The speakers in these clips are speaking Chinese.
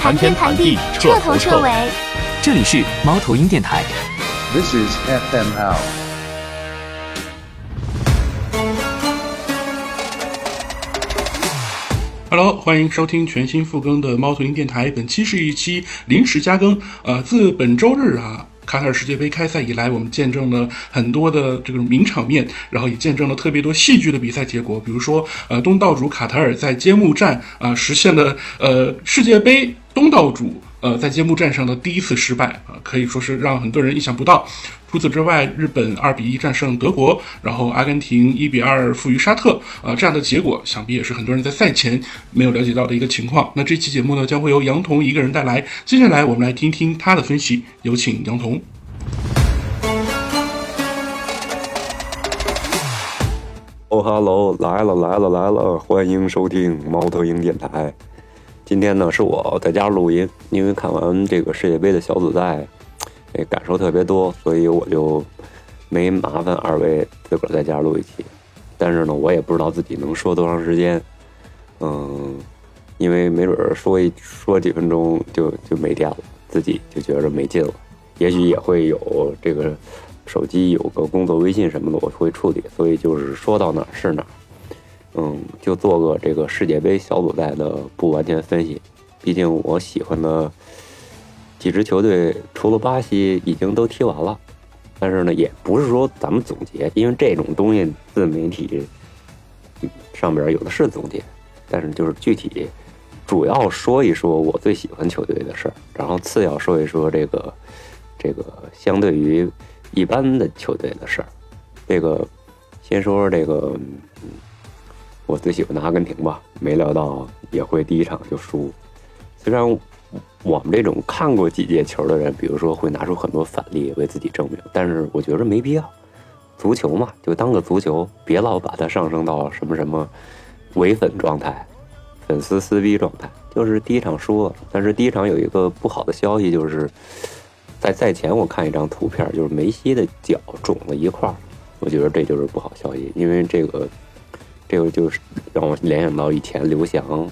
谈天谈地，彻头彻尾。这里是猫头鹰电台。This is FML。Hello，欢迎收听全新复更的猫头鹰电台。本期是一期临时加更。呃，自本周日啊。卡塔尔世界杯开赛以来，我们见证了很多的这个名场面，然后也见证了特别多戏剧的比赛结果。比如说，呃，东道主卡塔尔在揭幕战啊实现了呃世界杯东道主呃在揭幕战上的第一次失败啊，可以说是让很多人意想不到。除此之外，日本二比一战胜德国，然后阿根廷一比二负于沙特，呃，这样的结果想必也是很多人在赛前没有了解到的一个情况。那这期节目呢，将会由杨彤一个人带来。接下来我们来听听他的分析，有请杨彤。哦哈喽，来了来了来了，欢迎收听猫头鹰电台。今天呢，是我在家录音，因为看完这个世界杯的小组赛。感受特别多，所以我就没麻烦二位自个儿在家录一期。但是呢，我也不知道自己能说多长时间，嗯，因为没准儿说一说几分钟就就没电了，自己就觉着没劲了。也许也会有这个手机有个工作微信什么的，我会处理。所以就是说到哪儿是哪儿，嗯，就做个这个世界杯小组赛的不完全分析。毕竟我喜欢的。几支球队除了巴西已经都踢完了，但是呢，也不是说咱们总结，因为这种东西自媒体上边有的是总结，但是就是具体主要说一说我最喜欢球队的事儿，然后次要说一说这个这个相对于一般的球队的事儿。这个先说说这个我最喜欢的阿根廷吧，没料到也会第一场就输，虽然。我们这种看过几届球的人，比如说会拿出很多反例为自己证明，但是我觉得没必要。足球嘛，就当个足球，别老把它上升到什么什么伪粉状态、粉丝撕逼状态。就是第一场输了，但是第一场有一个不好的消息，就是在赛前我看一张图片，就是梅西的脚肿了一块儿，我觉得这就是不好消息，因为这个这个就是让我联想到以前刘翔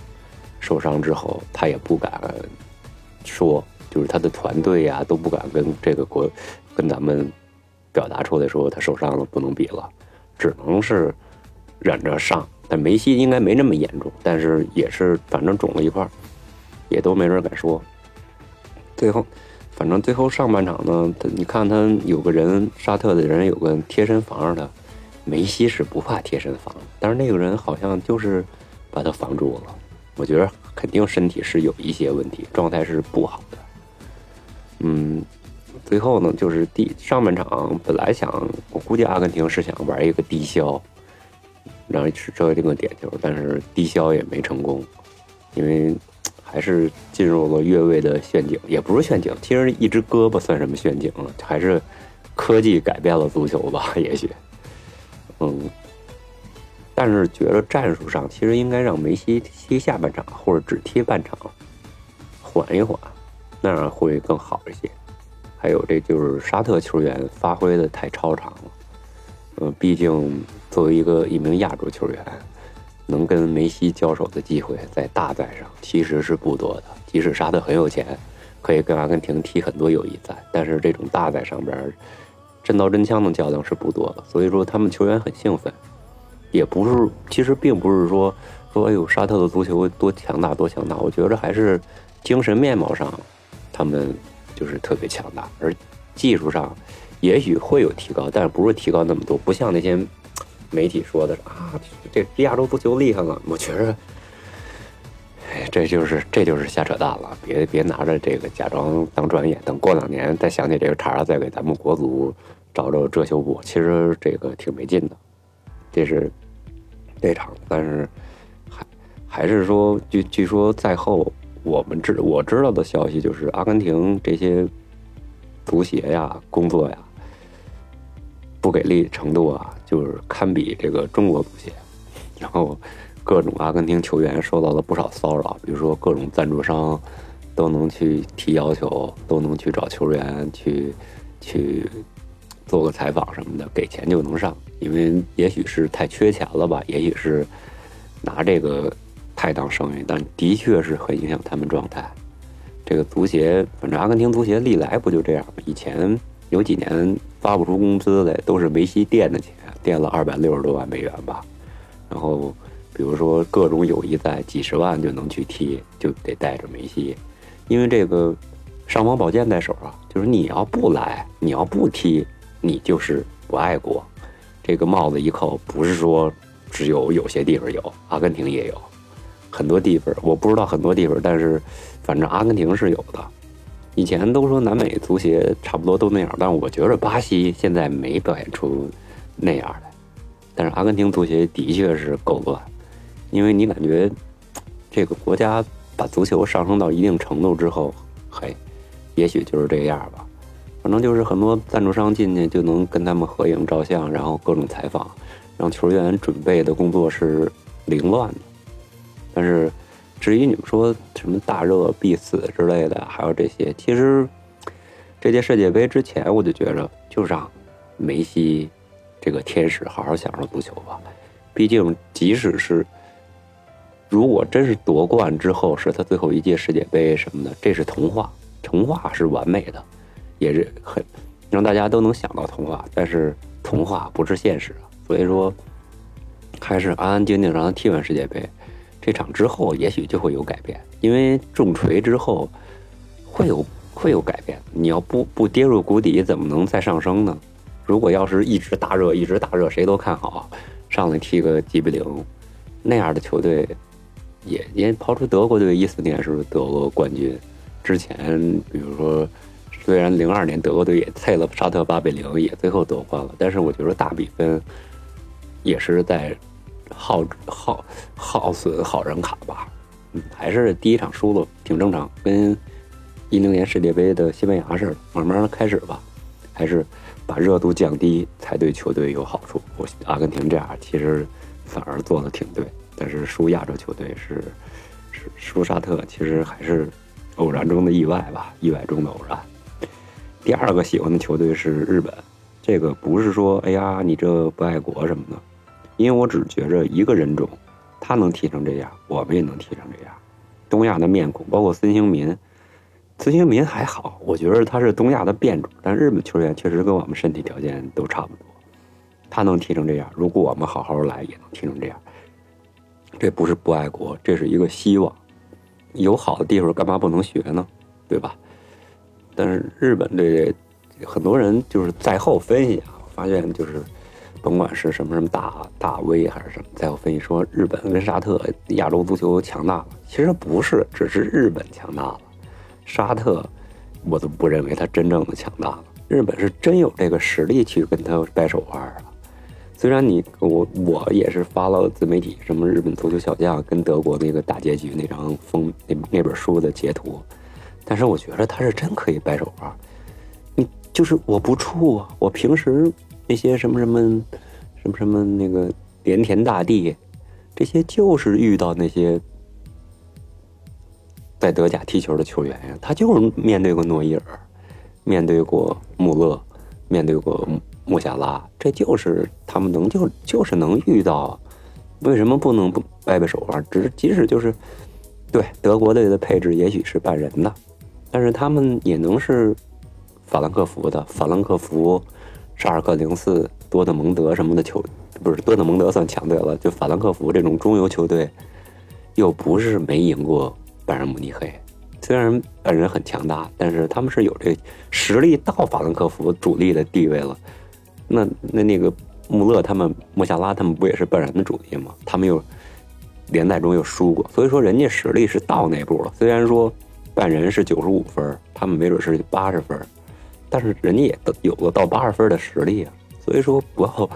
受伤之后，他也不敢。说就是他的团队呀都不敢跟这个国跟咱们表达出来说他受伤了不能比了，只能是忍着上。但梅西应该没那么严重，但是也是反正肿了一块，也都没人敢说。最后，反正最后上半场呢，他你看他有个人沙特的人有个贴身防着他，梅西是不怕贴身防，但是那个人好像就是把他防住了。我觉得肯定身体是有一些问题，状态是不好的。嗯，最后呢，就是第上半场本来想，我估计阿根廷是想玩一个低消，然后是这个点球，但是低消也没成功，因为还是进入了越位的陷阱，也不是陷阱，其实一只胳膊算什么陷阱了？还是科技改变了足球吧？也许，嗯。但是觉得战术上其实应该让梅西踢下半场，或者只踢半场，缓一缓，那样会更好一些。还有这就是沙特球员发挥的太超常了，嗯，毕竟作为一个一名亚洲球员，能跟梅西交手的机会在大赛上其实是不多的。即使沙特很有钱，可以跟阿根廷踢很多友谊赛，但是这种大赛上边真刀真枪的较量是不多的。所以说他们球员很兴奋。也不是，其实并不是说说哎呦，沙特的足球多强大多强大。我觉得还是精神面貌上，他们就是特别强大，而技术上也许会有提高，但是不是提高那么多。不像那些媒体说的啊，这亚洲足球厉害了。我觉着，这就是这就是瞎扯淡了。别别拿着这个假装当专业，等过两年再想起这个茬，再给咱们国足找找遮羞布。其实这个挺没劲的，这是。这场，但是还还是说，据据说赛后，我们知我知道的消息就是，阿根廷这些足协呀、工作呀不给力程度啊，就是堪比这个中国足协。然后各种阿根廷球员受到了不少骚扰，比如说各种赞助商都能去提要求，都能去找球员去去。做个采访什么的，给钱就能上，因为也许是太缺钱了吧，也许是拿这个太当生意，但的确是很影响他们状态。这个足协，反正阿根廷足协历来不就这样吗？以前有几年发不出工资来，都是梅西垫的钱，垫了二百六十多万美元吧。然后比如说各种友谊赛，几十万就能去踢，就得带着梅西，因为这个尚方宝剑在手啊，就是你要不来，你要不踢，你就是不爱国。这个帽子一扣，不是说只有有些地方有，阿根廷也有。很多地方我不知道很多地方，但是反正阿根廷是有的。以前都说南美足协差不多都那样，但我觉得巴西现在没表现出那样来。但是阿根廷足协的确是够乱，因为你感觉这个国家把足球上升到一定程度之后，嘿，也许就是这样吧。反正就是很多赞助商进去就能跟他们合影照相，然后各种采访，让球员准备的工作是凌乱的。但是，至于你们说什么大热必死之类的，还有这些，其实这届世界杯之前，我就觉着就让梅西这个天使好好享受足球吧。毕竟，即使是如果真是夺冠之后是他最后一届世界杯什么的，这是童话，童话是完美的，也是很让大家都能想到童话。但是童话不是现实，所以说还是安安静静让他踢完世界杯。这场之后，也许就会有改变，因为重锤之后会有会有改变。你要不不跌入谷底，怎么能再上升呢？如果要是一直大热，一直大热，谁都看好，上来踢个几比零，那样的球队，也也抛出德国队一四年是得过冠军，之前比如说，虽然零二年德国队也菜了沙特八比零，也最后夺冠了，但是我觉得大比分也是在。耗耗耗损好人卡吧，嗯，还是第一场输了挺正常，跟一零年世界杯的西班牙似的，慢慢开始吧，还是把热度降低才对球队有好处。我阿根廷这样其实反而做的挺对，但是输亚洲球队是是输沙特，其实还是偶然中的意外吧，意外中的偶然。第二个喜欢的球队是日本，这个不是说哎呀你这不爱国什么的。因为我只觉着一个人种，他能踢成这样，我们也能踢成这样。东亚的面孔，包括孙兴民，孙兴民还好，我觉得他是东亚的变种。但日本球员确实跟我们身体条件都差不多，他能踢成这样，如果我们好好来，也能踢成这样。这不是不爱国，这是一个希望。有好的地方，干嘛不能学呢？对吧？但是日本这很多人就是在后分析啊，发现就是。甭管是什么什么大大 V 还是什么，在我分析说日本跟沙特亚洲足球强大了，其实不是，只是日本强大了。沙特我都不认为他真正的强大了，日本是真有这个实力去跟他掰手腕啊。虽然你我我也是发了自媒体什么日本足球小将跟德国那个大结局那张封那那本书的截图，但是我觉得他是真可以掰手腕。你就是我不怵啊，我平时。那些什么什么什么什么那个连田大地，这些就是遇到那些在德甲踢球的球员呀，他就是面对过诺伊尔，面对过穆勒，面对过穆夏拉，这就是他们能就就是能遇到，为什么不能不掰掰手腕？只是即使就是对德国队的配置也许是半人的，但是他们也能是法兰克福的法兰克福。沙尔克零四、多特蒙德什么的球，不是多特蒙德算强队了，就法兰克福这种中游球队，又不是没赢过拜仁慕尼黑。虽然拜仁很强大，但是他们是有这实力到法兰克福主力的地位了。那那那个穆勒他们、穆夏拉他们不也是拜仁的主力吗？他们又联赛中又输过，所以说人家实力是到那步了。虽然说拜仁是九十五分，他们没准是八十分。但是人家也都有了到八十分的实力啊，所以说不要，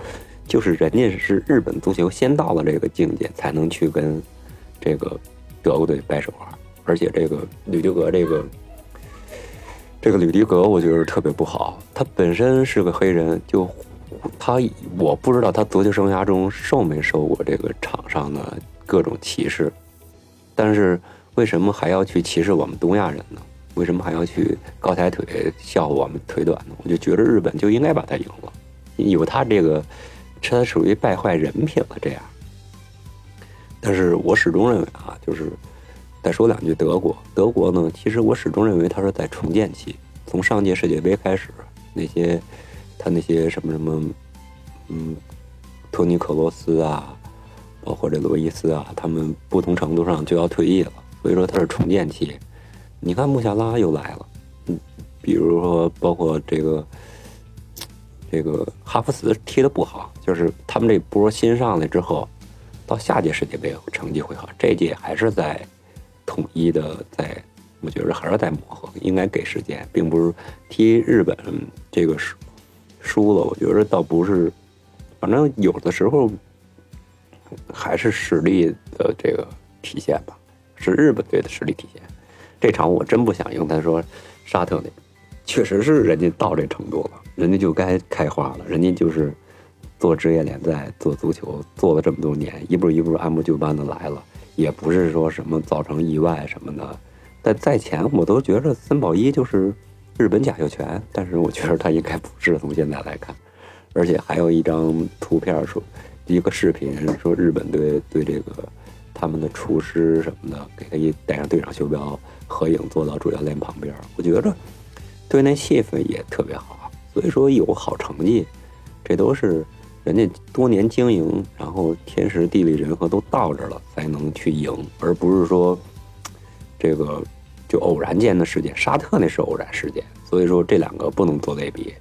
就是人家是日本足球先到了这个境界，才能去跟这个德国队掰手腕。而且这个吕迪格，这个这个吕迪格，我觉得特别不好。他本身是个黑人，就他我不知道他足球生涯中受没受过这个场上的各种歧视，但是为什么还要去歧视我们东亚人呢？为什么还要去高抬腿笑话我们腿短呢？我就觉得日本就应该把他赢了，有他这个，他属于败坏人品了这样。但是我始终认为啊，就是再说两句德国，德国呢，其实我始终认为他是在重建期。从上届世界杯开始，那些他那些什么什么，嗯，托尼克罗斯啊，包括这罗伊斯啊，他们不同程度上就要退役了，所以说他是重建期。你看穆夏拉又来了，嗯，比如说包括这个这个哈弗茨踢的不好，就是他们这波新上来之后，到下届世界杯成绩会好，这届还是在统一的在。我觉得还是在磨合，应该给时间，并不是踢日本这个是输了。我觉得倒不是，反正有的时候还是实力的这个体现吧，是日本队的实力体现。这场我真不想赢，他说沙特那确实是人家到这程度了，人家就该开花了，人家就是做职业联赛、做足球做了这么多年，一步一步按部就班的来了，也不是说什么造成意外什么的。在在前，我都觉得森保一就是日本贾秀全，但是我觉得他应该不是。从现在来看，而且还有一张图片说，一个视频说日本队对这个他们的厨师什么的，给他一戴上队长袖标合影，坐到主教练旁边。我觉着对那气氛也特别好。所以说有好成绩，这都是人家多年经营，然后天时地利人和都到这了，才能去赢，而不是说这个。就偶然间的事件，沙特那是偶然事件，所以说这两个不能做类比。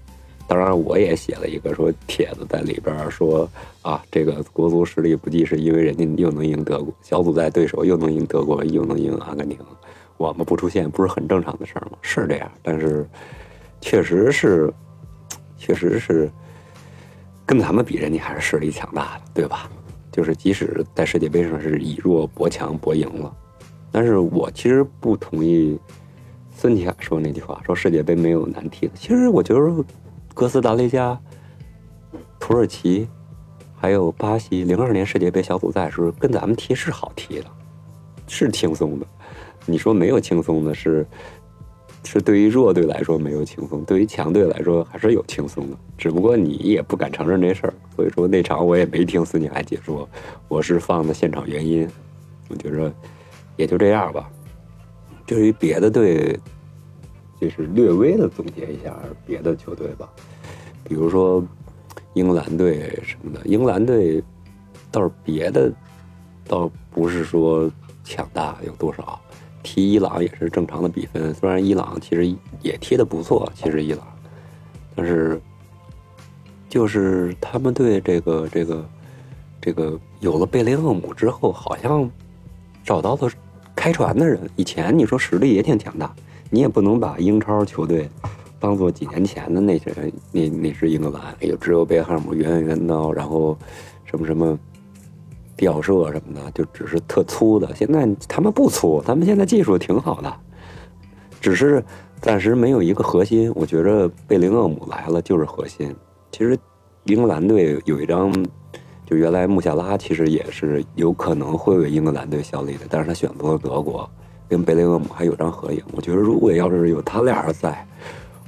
当然，我也写了一个说帖子在里边说啊，这个国足实力不济，是因为人家又能赢德国，小组赛对手又能赢德国，又能赢阿根廷，我们不出现不是很正常的事儿吗？是这样，但是确实是，确实是跟咱们比，人家还是实力强大的，对吧？就是即使在世界杯上是以弱博强博赢了。但是我其实不同意孙继海说那句话，说世界杯没有难踢的。其实我觉得哥斯达黎加、土耳其还有巴西，零二年世界杯小组赛时候跟咱们踢是好踢的，是轻松的。你说没有轻松的，是是对于弱队来说没有轻松，对于强队来说还是有轻松的。只不过你也不敢承认这事儿，所以说那场我也没听孙继海解说，我是放的现场原因。我觉着。也就这样吧。至于别的队，就是略微的总结一下别的球队吧。比如说英格兰队什么的，英格兰队倒是别的倒不是说强大有多少，踢伊朗也是正常的比分。虽然伊朗其实也踢的不错，其实伊朗，但是就是他们队这个这个这个有了贝雷厄姆之后，好像找到了。开船的人，以前你说实力也挺强大，你也不能把英超球队当做几年前的那些人那那是英格兰，哎呦，只有贝克汉姆圆圆刀，然后什么什么吊射什么的，就只是特粗的。现在他们不粗，他们现在技术挺好的，只是暂时没有一个核心。我觉着贝林厄姆来了就是核心。其实英格兰队有一张。就原来穆夏拉其实也是有可能会为英格兰队效力的，但是他选择了德国，跟贝雷厄姆还有张合影。我觉得如果要是有他俩在，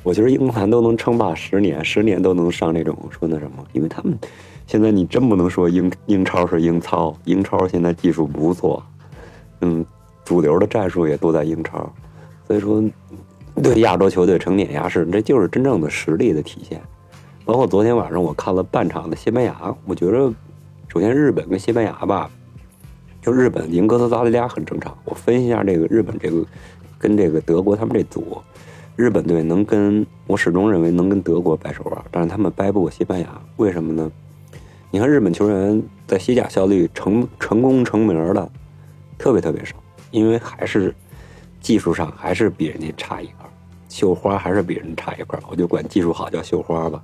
我觉得英格兰都能称霸十年，十年都能上那种说那什么，因为他们现在你真不能说英英超是英超，英超现在技术不错，嗯，主流的战术也都在英超，所以说对亚洲球队成碾压式，这就是真正的实力的体现。包括昨天晚上我看了半场的西班牙，我觉得。首先，日本跟西班牙吧，就日本赢哥斯达黎加很正常。我分析一下这个日本这个跟这个德国他们这组，日本队能跟我始终认为能跟德国掰手腕，但是他们掰不过西班牙，为什么呢？你看日本球员在西甲效力成成功成名的特别特别少，因为还是技术上还是比人家差一块，绣花还是比人差一块，我就管技术好叫绣花吧。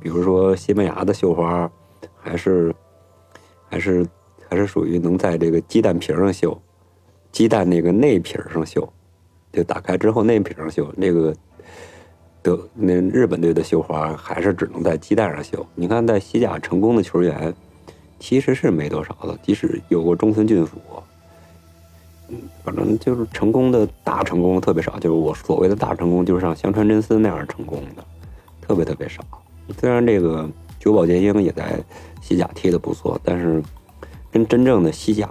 比如说西班牙的绣花还是。还是还是属于能在这个鸡蛋皮上绣，鸡蛋那个内皮上绣，就打开之后内皮上绣。那个德那日本队的绣花还是只能在鸡蛋上绣。你看，在西甲成功的球员其实是没多少的，即使有过中村俊辅，嗯，反正就是成功的大成功特别少。就是我所谓的大成功，就是像香川真司那样成功的，特别特别少。虽然这个久保建英也在。西甲踢得不错，但是跟真正的西甲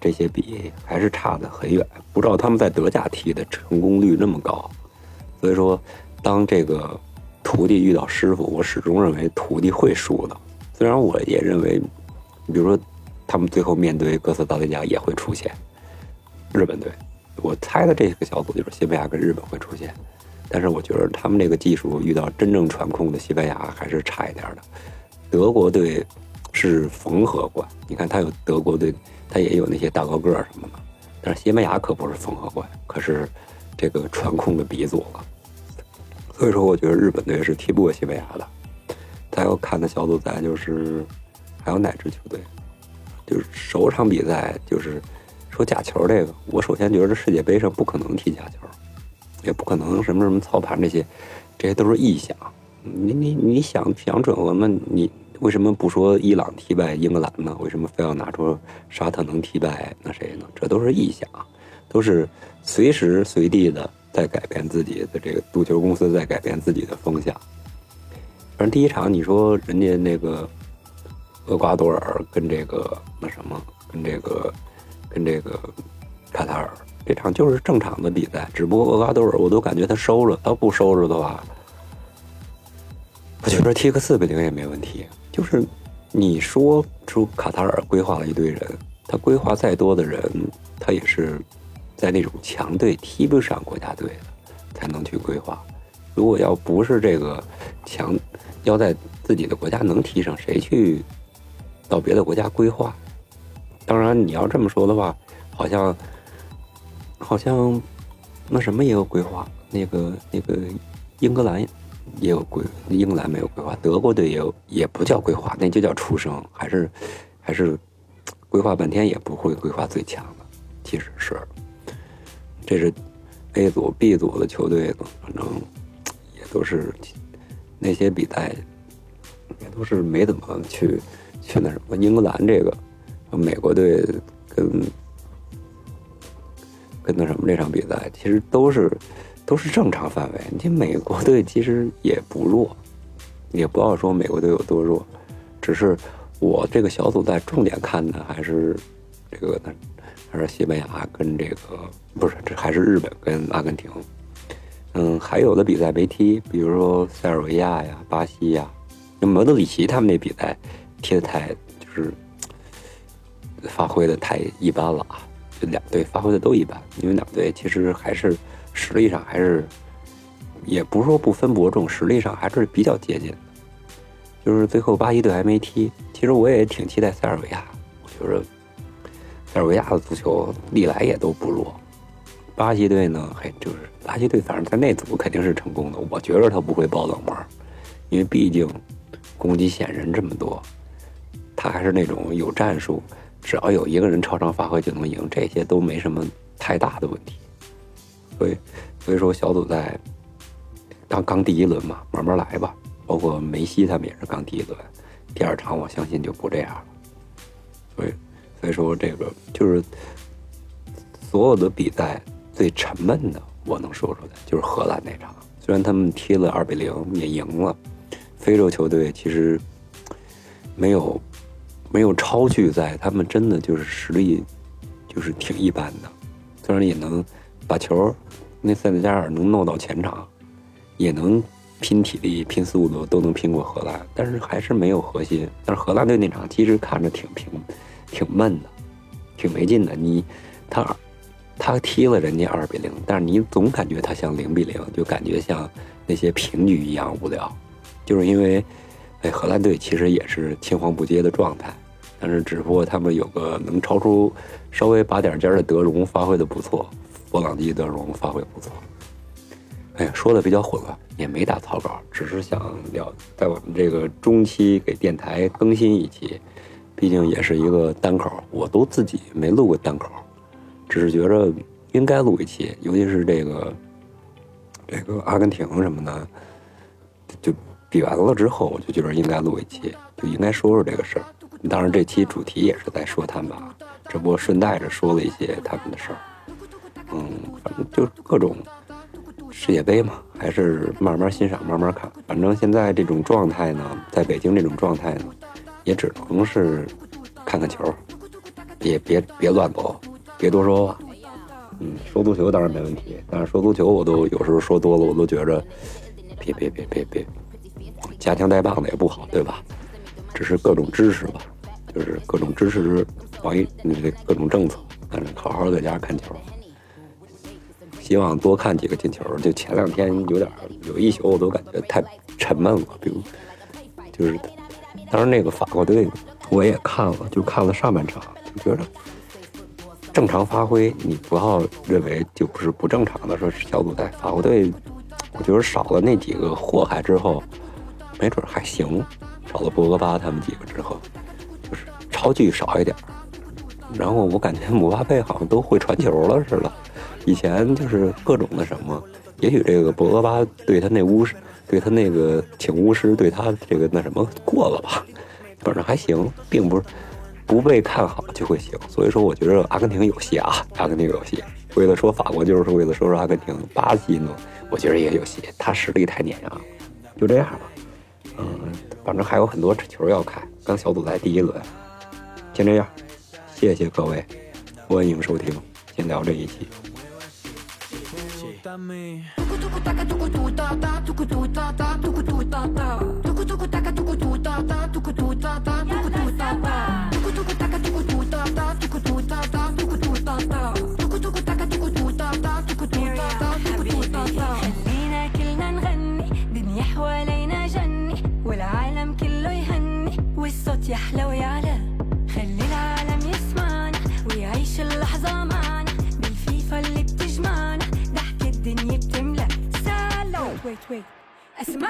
这些比，还是差得很远。不知道他们在德甲踢的成功率那么高，所以说，当这个徒弟遇到师傅，我始终认为徒弟会输的。虽然我也认为，比如说他们最后面对哥斯达黎加也会出现日本队，我猜的这个小组就是西班牙跟日本会出现，但是我觉得他们这个技术遇到真正传控的西班牙还是差一点的。德国队是缝合怪，你看他有德国队，他也有那些大高个儿什么的，但是西班牙可不是缝合怪，可是这个传控的鼻祖了。所以说，我觉得日本队是踢不过西班牙的。再要看的小组赛就是还有哪支球队？就是首场比赛就是说假球这个，我首先觉得世界杯上不可能踢假球，也不可能什么什么操盘这些，这些都是臆想。你你你想想准了吗？你为什么不说伊朗踢败英格兰呢？为什么非要拿出沙特能踢败那谁呢？这都是臆想，都是随时随地的在改变自己的这个足球公司在改变自己的风向。反正第一场你说人家那个厄瓜多尔跟这个那什么跟这个跟这个卡塔尔这场就是正常的比赛，只不过厄瓜多尔我都感觉他收了，他不收着的话。我觉得踢个四比零也没问题。就是你说出卡塔尔规划了一堆人，他规划再多的人，他也是在那种强队踢不上国家队的才能去规划。如果要不是这个强，要在自己的国家能踢上，谁去到别的国家规划？当然，你要这么说的话，好像好像那什么也有规划，那个那个英格兰。也有规，英格兰没有规划，德国队也有，也不叫规划，那就叫出生，还是还是规划半天也不会规划最强的，其实是，这是 A 组、B 组的球队，反正也都是那些比赛也都是没怎么去去那什么。英格兰这个，美国队跟跟那什么这场比赛，其实都是。都是正常范围。你美国队其实也不弱，也不要说美国队有多弱，只是我这个小组在重点看的还是这个，还是西班牙跟这个不是，这还是日本跟阿根廷。嗯，还有的比赛没踢，比如说塞尔维亚呀、巴西呀，那德里奇他们那比赛踢的太就是发挥的太一般了啊，就两队发挥的都一般，因为两队其实还是。实力上还是，也不是说不分伯仲，实力上还是比较接近。就是最后巴西队还没踢，其实我也挺期待塞尔维亚。我觉得塞尔维亚的足球历来也都不弱。巴西队呢，嘿，就是巴西队，反正在那组肯定是成功的。我觉得他不会爆冷门，因为毕竟攻击线人这么多，他还是那种有战术，只要有一个人超常发挥就能赢，这些都没什么太大的问题。所以，所以说小组赛刚刚第一轮嘛，慢慢来吧。包括梅西他们也是刚第一轮，第二场我相信就不这样了。所以，所以说这个就是所有的比赛最沉闷的，我能说出来就是荷兰那场。虽然他们踢了二比零也赢了，非洲球队其实没有没有超巨在，他们真的就是实力就是挺一般的，虽然也能。把球，那塞内加尔能弄到前场，也能拼体力、拼速度，都能拼过荷兰，但是还是没有核心。但是荷兰队那场其实看着挺平、挺闷的，挺没劲的。你他他踢了人家二比零，但是你总感觉他像零比零，就感觉像那些平局一样无聊。就是因为哎，荷兰队其实也是青黄不接的状态，但是只不过他们有个能超出稍微拔点尖的德容发挥的不错。波朗基德容发挥不错，哎呀，说的比较混乱，也没打草稿，只是想聊，在我们这个中期给电台更新一期，毕竟也是一个单口，我都自己没录过单口，只是觉着应该录一期，尤其是这个这个阿根廷什么的，就比完了之后，我就觉得应该录一期，就应该说说这个事儿。当然，这期主题也是在说他们啊，只不过顺带着说了一些他们的事儿。就各种世界杯嘛，还是慢慢欣赏，慢慢看。反正现在这种状态呢，在北京这种状态呢，也只能是看看球，别别别乱走，别多说话。嗯，说足球当然没问题，但是说足球我都有时候说多了，我都觉着别别别别别，夹枪带棒的也不好，对吧？只是各种支持吧，就是各种支持网易那各种政策，但是好好在家看球。希望多看几个进球。就前两天有点有一宿，我都感觉太沉闷了。比如，就是当时那个法国队，我也看了，就看了上半场，就觉得正常发挥，你不要认为就不是不正常的。说是小组赛，法国队，我觉得少了那几个祸害之后，没准还行。少了博格巴他们几个之后，就是超距少一点。然后我感觉姆巴佩好像都会传球了似的。以前就是各种的什么，也许这个博格巴对他那巫师，对他那个请巫师对他这个那什么过了吧，反正还行，并不是不被看好就会行。所以说，我觉得阿根廷有戏啊，阿根廷有戏。为了说法国，就是为了说说阿根廷。巴西呢，我觉得也有戏，他实力太碾压了。就这样吧，嗯，反正还有很多球要看。刚小组赛第一轮，先这样，谢谢各位，欢迎收听，先聊这一期。Conquístame. خلينا كلنا نغني دنيا حوالينا خلي العالم يسمعنا ويعيش اللحظة معنا بتجمعنا الدنيا بتملى سالو ويت ويت اسمع